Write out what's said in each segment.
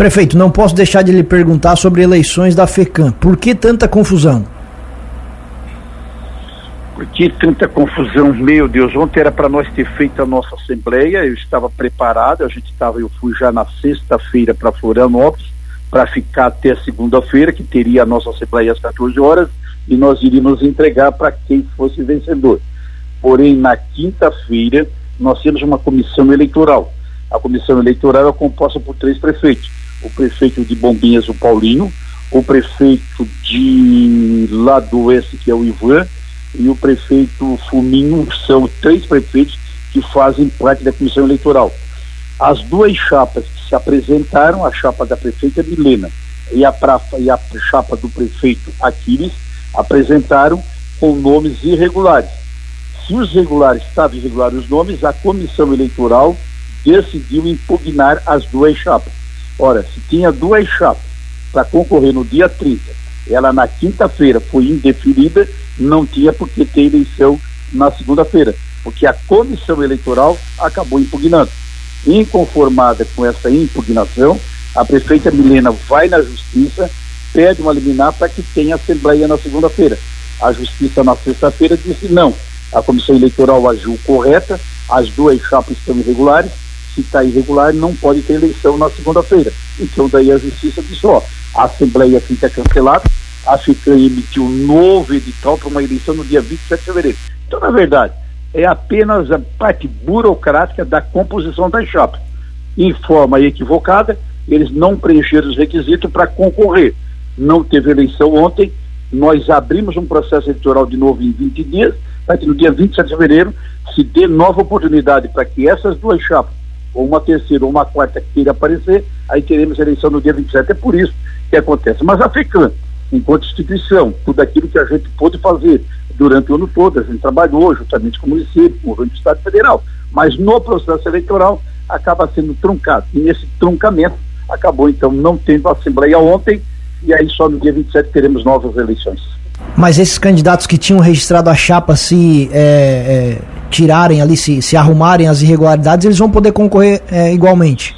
Prefeito, não posso deixar de lhe perguntar sobre eleições da FECAM. Por que tanta confusão? Por que tanta confusão? Meu Deus, ontem era para nós ter feito a nossa assembleia, eu estava preparado, a gente estava, eu fui já na sexta-feira para Florianópolis, para ficar até segunda-feira, que teria a nossa assembleia às 14 horas, e nós iríamos entregar para quem fosse vencedor. Porém, na quinta-feira, nós temos uma comissão eleitoral. A comissão eleitoral é composta por três prefeitos o prefeito de Bombinhas, o Paulinho, o prefeito de lá do Oeste, que é o Ivan, e o prefeito Fuminho, são três prefeitos que fazem parte da comissão eleitoral. As duas chapas que se apresentaram, a chapa da prefeita Milena e a, e a chapa do prefeito Aquiles, apresentaram com nomes irregulares. Se os regulares estavam irregulares os nomes, a comissão eleitoral decidiu impugnar as duas chapas. Ora, se tinha duas chapas para concorrer no dia 30, ela na quinta-feira foi indeferida, não tinha por que ter eleição na segunda-feira, porque a comissão eleitoral acabou impugnando. Inconformada com essa impugnação, a prefeita Milena vai na justiça, pede uma liminar para que tenha assembleia na segunda-feira. A justiça na sexta-feira disse não, a comissão eleitoral agiu correta, as duas chapas estão irregulares, se está irregular, não pode ter eleição na segunda-feira. Então, daí a justiça disse: ó, a Assembleia fica cancelada, a FICAM emitiu um novo edital para uma eleição no dia 27 de fevereiro. Então, na verdade, é apenas a parte burocrática da composição das chapas. Em forma equivocada, eles não preencheram os requisitos para concorrer. Não teve eleição ontem, nós abrimos um processo eleitoral de novo em 20 dias, para que no dia 27 de fevereiro se dê nova oportunidade para que essas duas chapas ou uma terceira ou uma quarta que queira aparecer, aí teremos eleição no dia 27. É por isso que acontece. Mas a FECAM, enquanto instituição, tudo aquilo que a gente pôde fazer durante o ano todo, a gente trabalhou juntamente com o município, com o governo do Estado Federal, mas no processo eleitoral acaba sendo truncado. E nesse truncamento acabou então não tendo a Assembleia ontem, e aí só no dia 27 teremos novas eleições. Mas esses candidatos que tinham registrado a chapa se é, é, tirarem ali, se, se arrumarem as irregularidades, eles vão poder concorrer é, igualmente?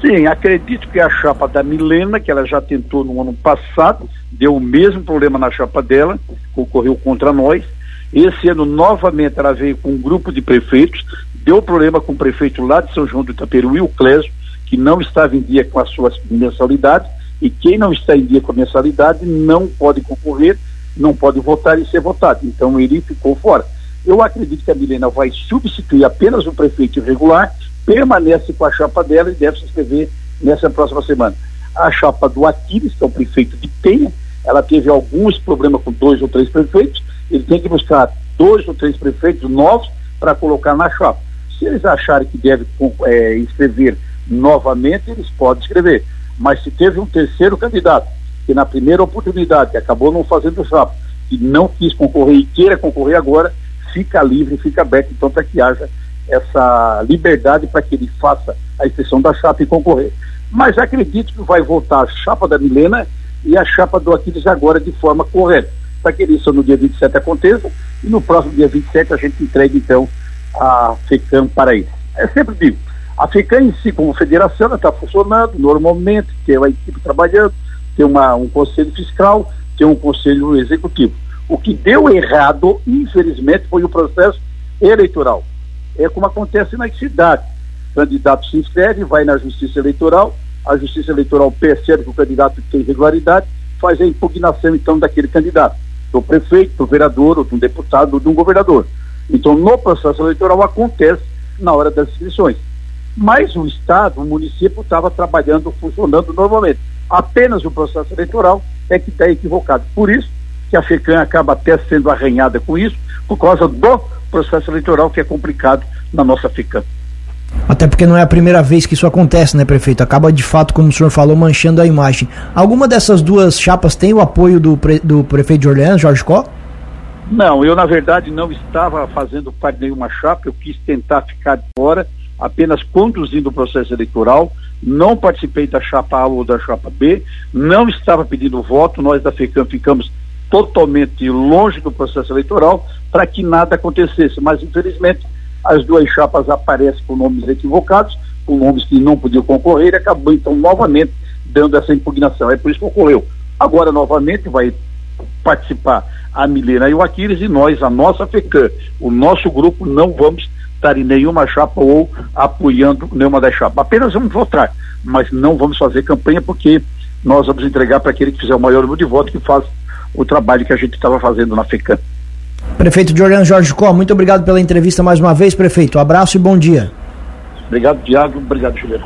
Sim, acredito que a chapa da Milena, que ela já tentou no ano passado, deu o mesmo problema na chapa dela, concorreu contra nós. Esse ano, novamente, ela veio com um grupo de prefeitos, deu problema com o prefeito lá de São João do Itaperuí, o Clésio, que não estava em dia com as suas mensalidades, e quem não está em dia com a mensalidade não pode concorrer não pode votar e ser votado. Então ele ficou fora. Eu acredito que a Milena vai substituir apenas o prefeito irregular, permanece com a chapa dela e deve se inscrever nessa próxima semana. A chapa do Aquiles, que é o prefeito de Penha, ela teve alguns problemas com dois ou três prefeitos, ele tem que buscar dois ou três prefeitos novos para colocar na chapa. Se eles acharem que deve é, inscrever novamente, eles podem escrever. Mas se teve um terceiro candidato que na primeira oportunidade, acabou não fazendo chapa, que não quis concorrer e queira concorrer agora, fica livre, fica aberto, então, para que haja essa liberdade para que ele faça a exceção da chapa e concorrer. Mas acredito que vai voltar a chapa da Milena e a chapa do Aquiles agora de forma correta, para que isso no dia 27 aconteça e no próximo dia 27 a gente entregue então a FECAM para isso. É sempre digo, a FECAM em si como federação está funcionando normalmente, tem a equipe trabalhando, tem uma, um conselho fiscal, tem um conselho executivo. O que deu errado, infelizmente, foi o processo eleitoral. É como acontece nas cidades. O candidato se inscreve, vai na justiça eleitoral, a justiça eleitoral percebe que o candidato tem irregularidade, faz a impugnação, então, daquele candidato, do prefeito, do vereador, ou de um deputado, ou de um governador. Então, no processo eleitoral acontece na hora das inscrições. Mas o Estado, o município, estava trabalhando, funcionando normalmente apenas o processo eleitoral é que está equivocado. Por isso que a FECAM acaba até sendo arranhada com isso, por causa do processo eleitoral que é complicado na nossa FECAM. Até porque não é a primeira vez que isso acontece, né, prefeito? Acaba de fato, como o senhor falou, manchando a imagem. Alguma dessas duas chapas tem o apoio do, pre, do prefeito de Orleans, Jorge Có? Não, eu na verdade não estava fazendo parte de nenhuma chapa, eu quis tentar ficar de fora, apenas conduzindo o processo eleitoral não participei da chapa A ou da chapa B, não estava pedindo voto, nós da FECAM ficamos totalmente longe do processo eleitoral para que nada acontecesse, mas infelizmente as duas chapas aparecem com nomes equivocados, com nomes que não podiam concorrer e acabou então novamente dando essa impugnação. É por isso que ocorreu. Agora, novamente, vai participar a Milena e o Aquiles e nós, a nossa FECAM, o nosso grupo, não vamos estar em nenhuma chapa ou apoiando nenhuma das chapas. Apenas vamos votar, mas não vamos fazer campanha porque nós vamos entregar para aquele que fizer o maior número de votos que faz o trabalho que a gente estava fazendo na FECAM. Prefeito de Orlando Jorge Có, muito obrigado pela entrevista mais uma vez, prefeito. Um abraço e bom dia. Obrigado, Tiago. Obrigado, Juliano.